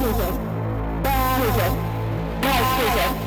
六神六神 nice